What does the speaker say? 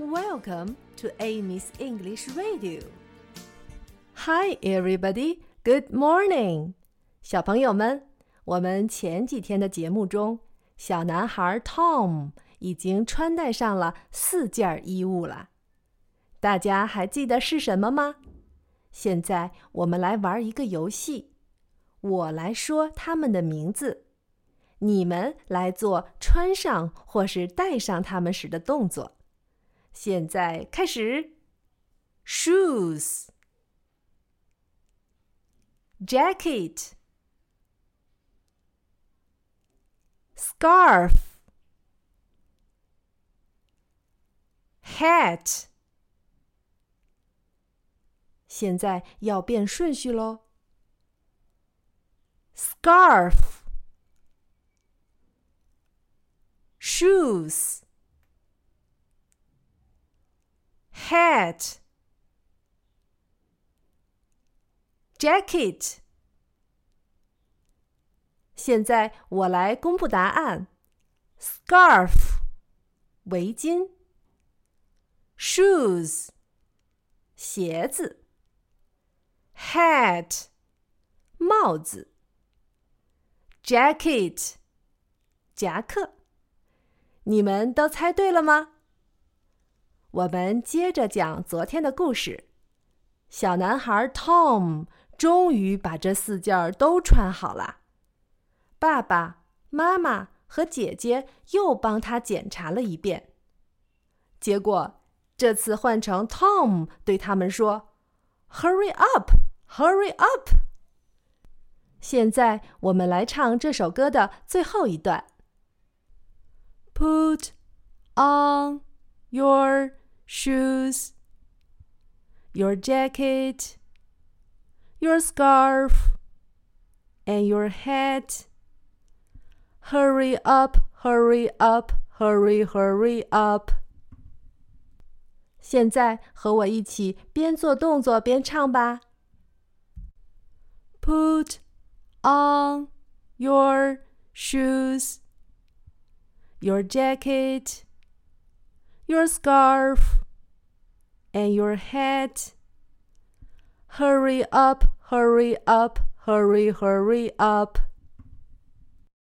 Welcome to Amy's English Radio. Hi, everybody. Good morning. 小朋友们，我们前几天的节目中，小男孩 Tom 已经穿戴上了四件衣物了。大家还记得是什么吗？现在我们来玩一个游戏，我来说他们的名字，你们来做穿上或是戴上它们时的动作。现在开始：shoes、jacket、scarf、hat。现在要变顺序喽：scarf、shoes。 hat, jacket。现在我来公布答案：scarf，围巾；shoes，鞋子；hat，帽子；jacket，夹克。你们都猜对了吗？ 我们接着讲昨天的故事。小男孩 Tom 终于把这四件都穿好了。爸爸妈妈和姐姐又帮他检查了一遍。结果这次换成 Tom 对他们说：“Hurry up, hurry up！” 现在我们来唱这首歌的最后一段。Put on your shoes, your jacket, your scarf, and your hat. Hurry up, hurry up, hurry, hurry up. 现在和我一起边做动作边唱吧。Put on your shoes, your jacket, your scarf, and your hat. Hurry up, hurry up, hurry, hurry up.